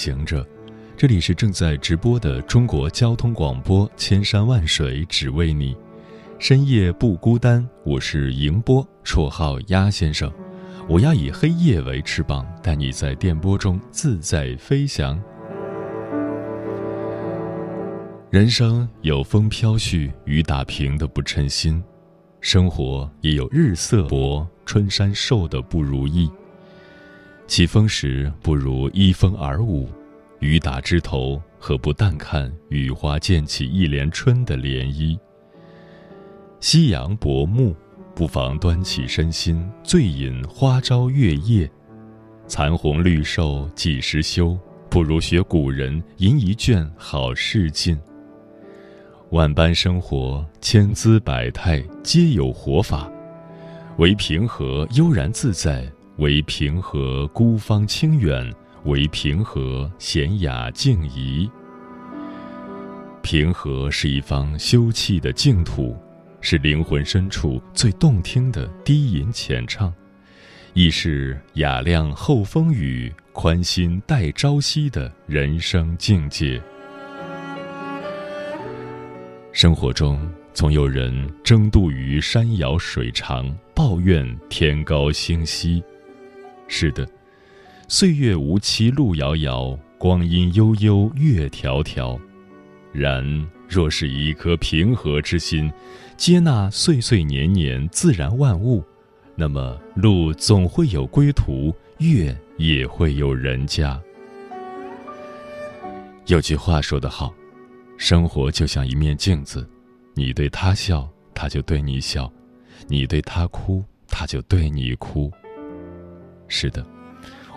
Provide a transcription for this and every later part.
行者，这里是正在直播的中国交通广播，千山万水只为你，深夜不孤单。我是迎波，绰号鸭先生。我要以黑夜为翅膀，带你在电波中自在飞翔。人生有风飘絮、雨打萍的不称心，生活也有日色薄、春山瘦的不如意。起风时不如依风而舞，雨打枝头何不淡看雨花溅起一帘春的涟漪？夕阳薄暮，不妨端起身心，醉饮花朝月夜。残红绿瘦几时休？不如学古人吟一卷好事尽。万般生活，千姿百态，皆有活法，唯平和悠然自在。为平和孤芳清远，为平和闲雅静怡。平和是一方休憩的净土，是灵魂深处最动听的低吟浅唱，亦是雅量后风雨，宽心待朝夕的人生境界。生活中总有人争渡于山遥水长，抱怨天高星稀。是的，岁月无期路遥遥，光阴悠悠月迢迢。然若是一颗平和之心，接纳岁岁年年自然万物，那么路总会有归途，月也会有人家。有句话说得好，生活就像一面镜子，你对他笑，他就对你笑；你对他哭，他就对你哭。是的，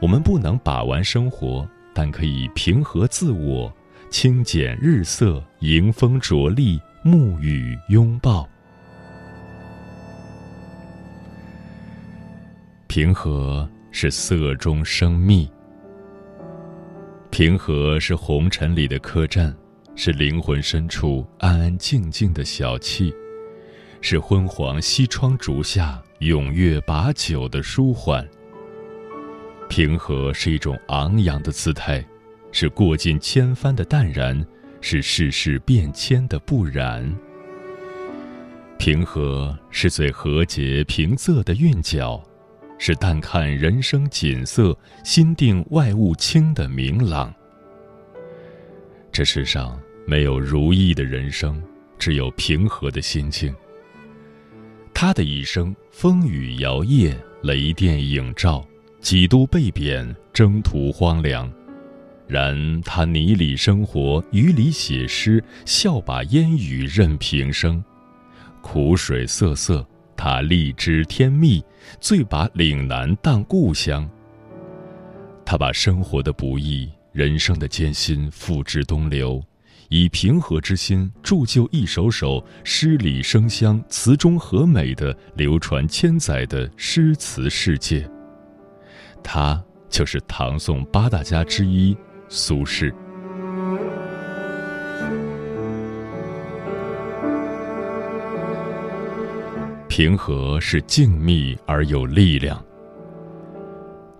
我们不能把玩生活，但可以平和自我，清减日色，迎风着力，沐雨拥抱。平和是色中生蜜，平和是红尘里的客栈，是灵魂深处安安静静的小憩，是昏黄西窗烛下踊跃把酒的舒缓。平和是一种昂扬的姿态，是过尽千帆的淡然，是世事变迁的不染。平和是最和谐平仄的韵脚，是淡看人生景色，心定外物清的明朗。这世上没有如意的人生，只有平和的心境。他的一生风雨摇曳，雷电映照。几度被贬，征途荒凉，然他泥里生活，雨里写诗，笑把烟雨任平生。苦水涩涩，他荔枝添蜜，醉把岭南当故乡。他把生活的不易，人生的艰辛付之东流，以平和之心铸就一首首诗里生香、词中和美的流传千载的诗词世界。他就是唐宋八大家之一苏轼。平和是静谧而有力量，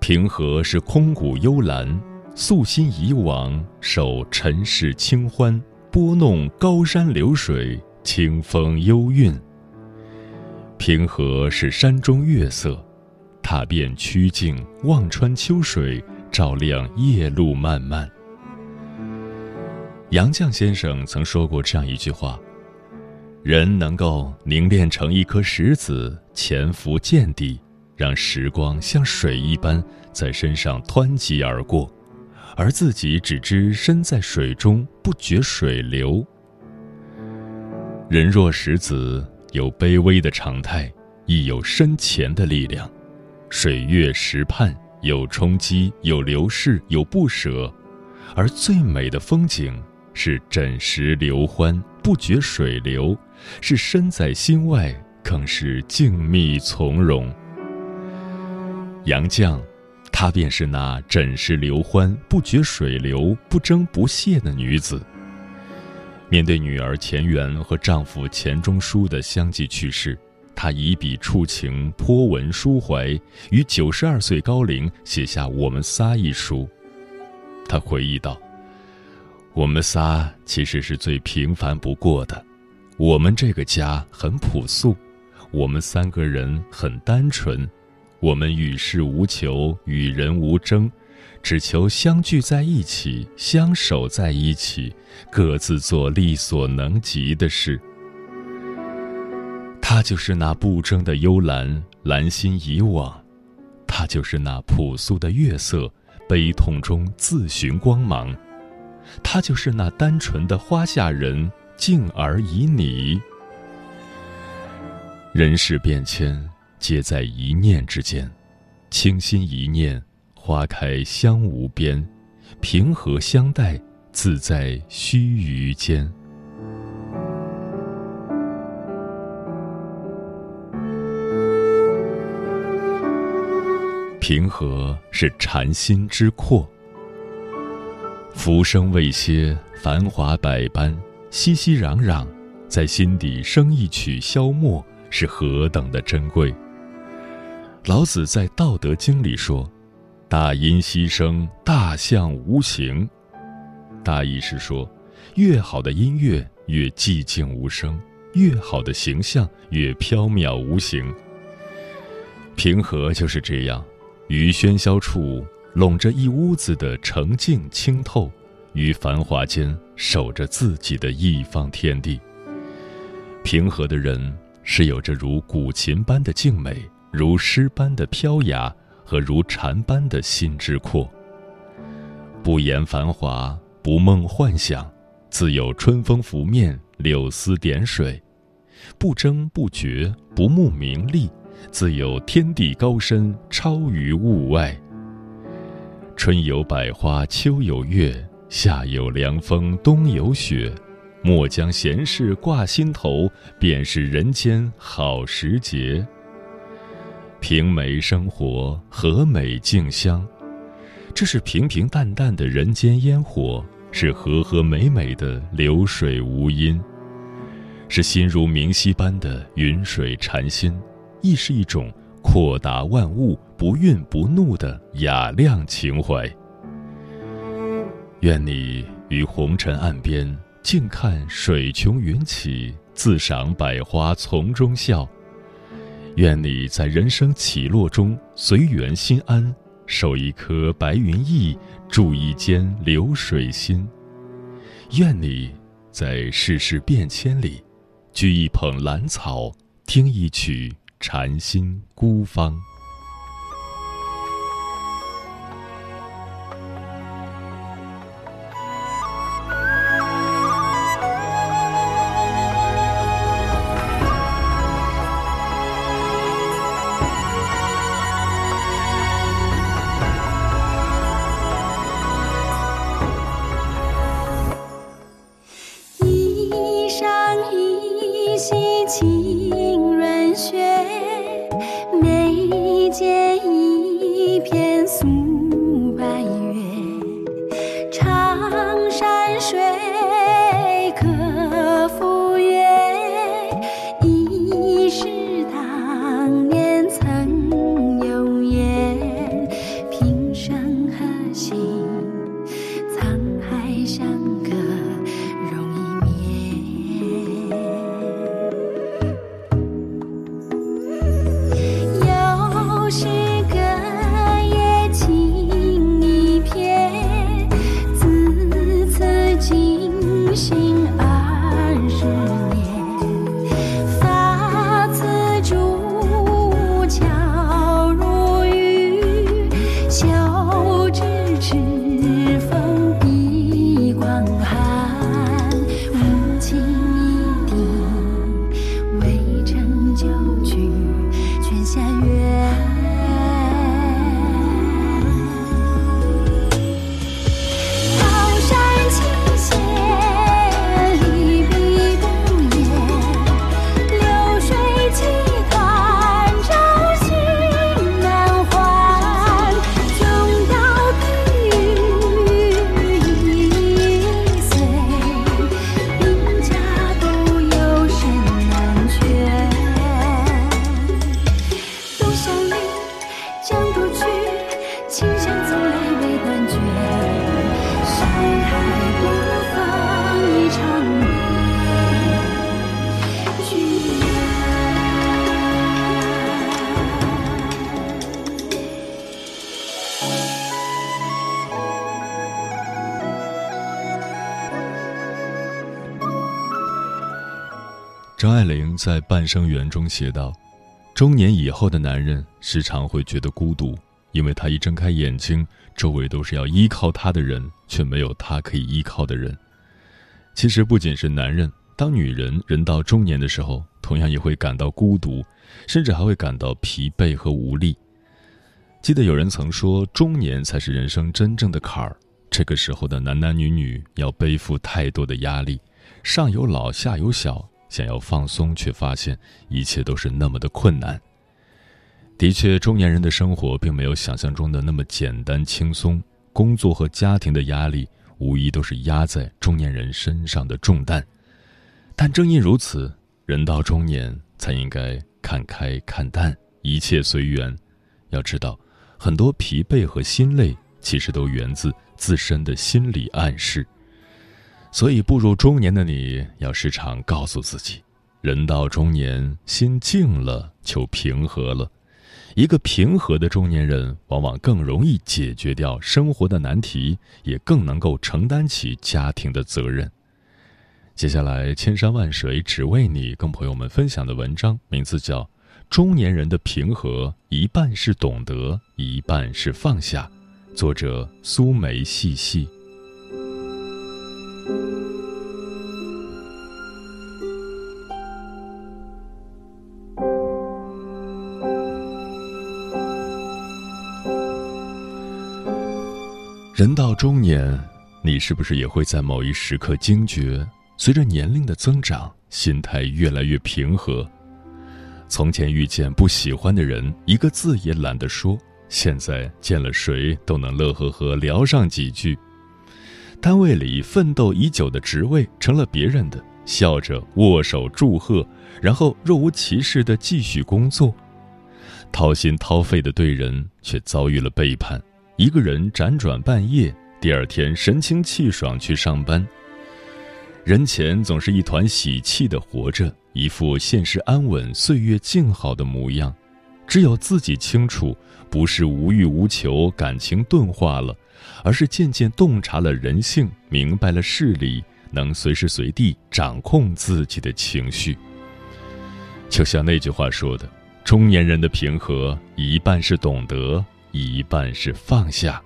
平和是空谷幽兰，素心以往，守尘世清欢，拨弄高山流水，清风幽韵。平和是山中月色。踏遍曲径，望穿秋水，照亮夜路漫漫。杨绛先生曾说过这样一句话：“人能够凝练成一颗石子，潜伏见底，让时光像水一般在身上湍急而过，而自己只知身在水中，不觉水流。人若石子，有卑微的常态。”亦有深潜的力量。水月石畔，有冲击，有流逝，有不舍，而最美的风景是枕石流欢，不觉水流；是身在心外，更是静谧从容。杨绛，她便是那枕石流欢，不觉水流，不争不懈的女子。面对女儿钱媛和丈夫钱钟书的相继去世，他以笔触情，颇文抒怀，于九十二岁高龄写下《我们仨》一书。他回忆道：“我们仨其实是最平凡不过的，我们这个家很朴素，我们三个人很单纯，我们与世无求，与人无争。”只求相聚在一起，相守在一起，各自做力所能及的事。他就是那不争的幽兰，兰心以往；他就是那朴素的月色，悲痛中自寻光芒；他就是那单纯的花下人，静而已你。人事变迁，皆在一念之间，清心一念。花开香无边，平和相待，自在须臾间。平和是禅心之阔。浮生未歇，繁华百般，熙熙攘攘，在心底生一曲消磨，是何等的珍贵。老子在《道德经》里说。大音希声，大象无形。大意是说，越好的音乐越寂静无声，越好的形象越飘渺无形。平和就是这样，于喧嚣处笼着一屋子的澄净清透，于繁华间守着自己的一方天地。平和的人是有着如古琴般的静美，如诗般的飘雅。和如禅般的心之阔，不言繁华，不梦幻想，自有春风拂面，柳丝点水；不争不决，不慕名利，自有天地高深，超于物外。春有百花，秋有月，夏有凉风，冬有雪。莫将闲事挂心头，便是人间好时节。平美生活，和美静香，这是平平淡淡的人间烟火，是和和美美的流水无音，是心如明溪般的云水禅心，亦是一种阔达万物、不愠不怒的雅量情怀。愿你于红尘岸边，静看水穷云起，自赏百花丛中笑。愿你在人生起落中随缘心安，守一颗白云意，住一间流水心。愿你在世事变迁里，掬一捧兰草，听一曲禅心孤芳。觉张爱玲在《半生缘》中写道：中年以后的男人时常会觉得孤独。因为他一睁开眼睛，周围都是要依靠他的人，却没有他可以依靠的人。”其实不仅是男人，当女人人到中年的时候，同样也会感到孤独，甚至还会感到疲惫和无力。记得有人曾说，中年才是人生真正的坎儿。这个时候的男男女女要背负太多的压力，上有老下有小。想要放松，却发现一切都是那么的困难。的确，中年人的生活并没有想象中的那么简单轻松，工作和家庭的压力无疑都是压在中年人身上的重担。但正因如此，人到中年才应该看开看淡，一切随缘。要知道，很多疲惫和心累其实都源自自身的心理暗示。所以，步入中年的你要时常告诉自己：人到中年，心静了就平和了。一个平和的中年人，往往更容易解决掉生活的难题，也更能够承担起家庭的责任。接下来，千山万水只为你，跟朋友们分享的文章名字叫《中年人的平和》，一半是懂得，一半是放下。作者：苏梅细细。人到中年，你是不是也会在某一时刻惊觉，随着年龄的增长，心态越来越平和？从前遇见不喜欢的人，一个字也懒得说；现在见了谁都能乐呵呵聊上几句。单位里奋斗已久的职位成了别人的，笑着握手祝贺，然后若无其事的继续工作。掏心掏肺的对人，却遭遇了背叛。一个人辗转半夜，第二天神清气爽去上班。人前总是一团喜气的活着，一副现实安稳、岁月静好的模样。只有自己清楚，不是无欲无求，感情钝化了，而是渐渐洞察了人性，明白了事理，能随时随地掌控自己的情绪。就像那句话说的：“中年人的平和，一半是懂得。”一半是放下。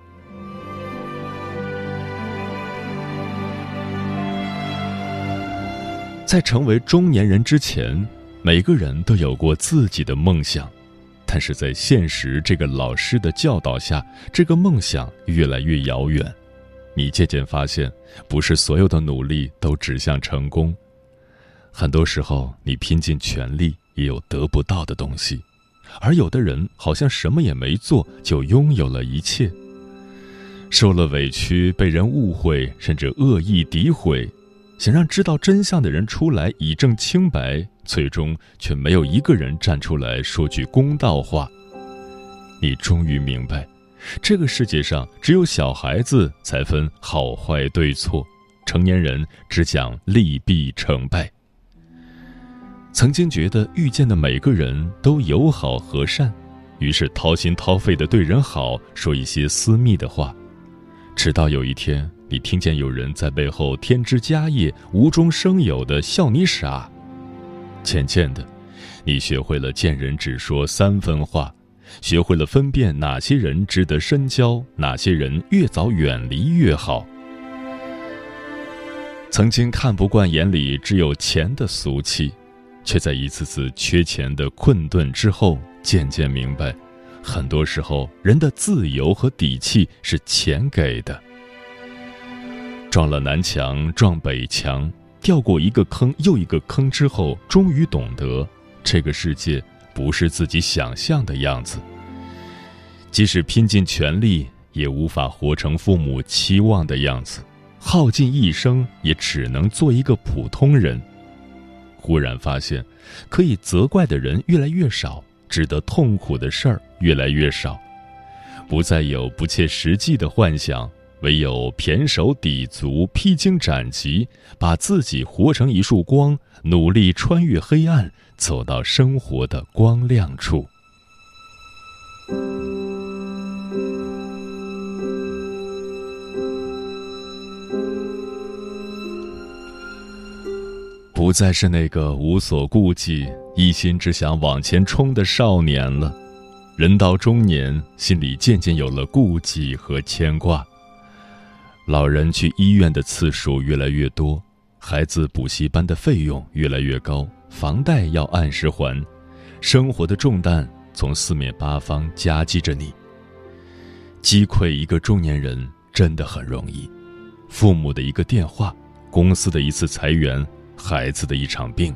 在成为中年人之前，每个人都有过自己的梦想，但是在现实这个老师的教导下，这个梦想越来越遥远。你渐渐发现，不是所有的努力都指向成功，很多时候你拼尽全力也有得不到的东西。而有的人好像什么也没做就拥有了一切，受了委屈，被人误会，甚至恶意诋毁，想让知道真相的人出来以证清白，最终却没有一个人站出来说句公道话。你终于明白，这个世界上只有小孩子才分好坏对错，成年人只讲利弊成败。曾经觉得遇见的每个人都友好和善，于是掏心掏肺的对人好，说一些私密的话。直到有一天，你听见有人在背后添枝加叶、无中生有的笑你傻。渐渐的，你学会了见人只说三分话，学会了分辨哪些人值得深交，哪些人越早远离越好。曾经看不惯眼里只有钱的俗气。却在一次次缺钱的困顿之后，渐渐明白，很多时候人的自由和底气是钱给的。撞了南墙撞北墙，掉过一个坑又一个坑之后，终于懂得，这个世界不是自己想象的样子。即使拼尽全力，也无法活成父母期望的样子；耗尽一生，也只能做一个普通人。忽然发现，可以责怪的人越来越少，值得痛苦的事儿越来越少，不再有不切实际的幻想，唯有胼手抵足、披荆斩棘，把自己活成一束光，努力穿越黑暗，走到生活的光亮处。不再是那个无所顾忌、一心只想往前冲的少年了。人到中年，心里渐渐有了顾忌和牵挂。老人去医院的次数越来越多，孩子补习班的费用越来越高，房贷要按时还，生活的重担从四面八方夹击着你。击溃一个中年人真的很容易，父母的一个电话，公司的一次裁员，孩子的一场病，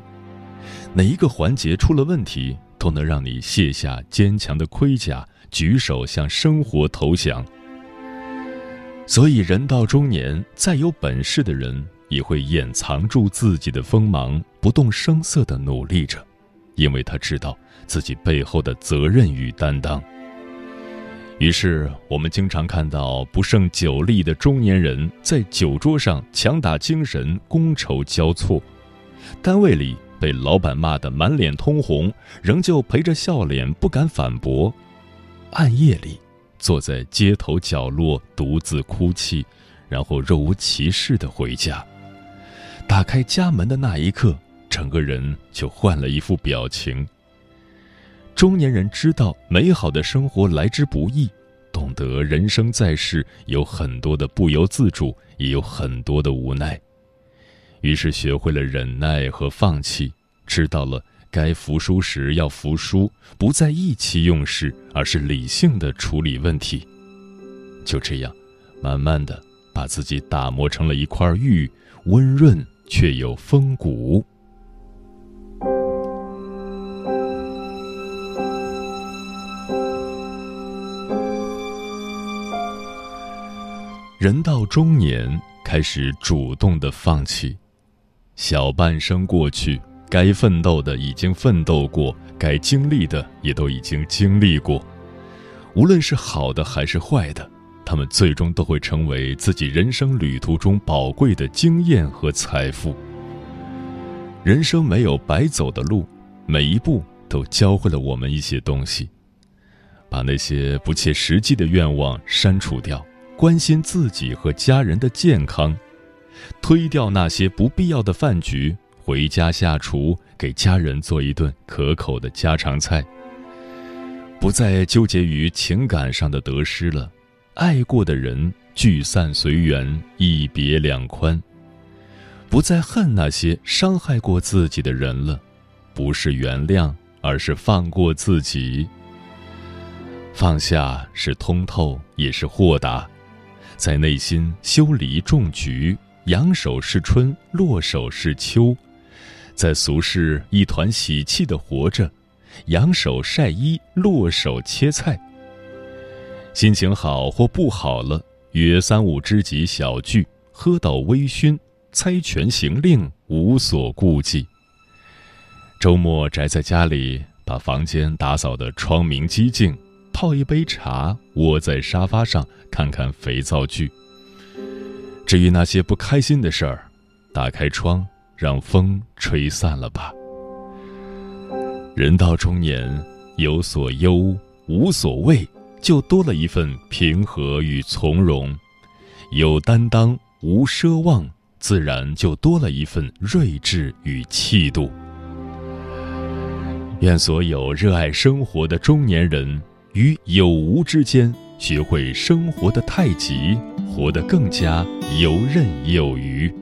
哪一个环节出了问题？都能让你卸下坚强的盔甲，举手向生活投降。所以，人到中年，再有本事的人也会掩藏住自己的锋芒，不动声色地努力着，因为他知道自己背后的责任与担当。于是，我们经常看到不胜酒力的中年人在酒桌上强打精神，觥筹交错；单位里。被老板骂得满脸通红，仍旧陪着笑脸不敢反驳。暗夜里，坐在街头角落独自哭泣，然后若无其事的回家。打开家门的那一刻，整个人就换了一副表情。中年人知道美好的生活来之不易，懂得人生在世有很多的不由自主，也有很多的无奈。于是学会了忍耐和放弃，知道了该服输时要服输，不再意气用事，而是理性的处理问题。就这样，慢慢的把自己打磨成了一块玉，温润却又风骨。人到中年，开始主动的放弃。小半生过去，该奋斗的已经奋斗过，该经历的也都已经经历过。无论是好的还是坏的，他们最终都会成为自己人生旅途中宝贵的经验和财富。人生没有白走的路，每一步都教会了我们一些东西。把那些不切实际的愿望删除掉，关心自己和家人的健康。推掉那些不必要的饭局，回家下厨给家人做一顿可口的家常菜。不再纠结于情感上的得失了，爱过的人聚散随缘，一别两宽。不再恨那些伤害过自己的人了，不是原谅，而是放过自己。放下是通透，也是豁达，在内心修篱种菊。扬手是春，落手是秋，在俗世一团喜气的活着，扬手晒衣，落手切菜。心情好或不好了，约三五知己小聚，喝到微醺，猜拳行令，无所顾忌。周末宅在家里，把房间打扫得窗明几净，泡一杯茶，窝在沙发上看看肥皂剧。至于那些不开心的事儿，打开窗，让风吹散了吧。人到中年，有所忧，无所畏，就多了一份平和与从容；有担当，无奢望，自然就多了一份睿智与气度。愿所有热爱生活的中年人，于有无之间，学会生活的太极。活得更加游刃有余。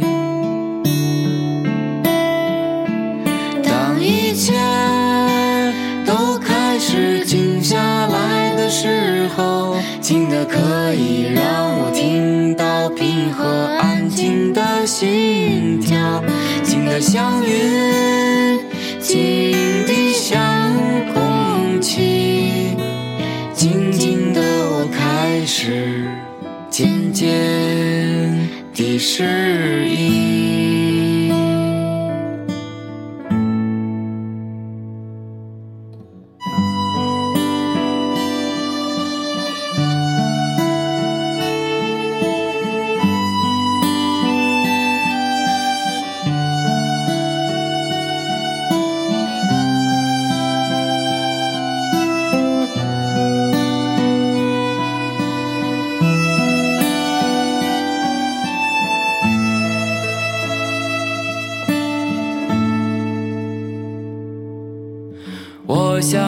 静的可以让我听到平和安静的心跳，静的像云，静的像空气，静静的我开始渐渐地适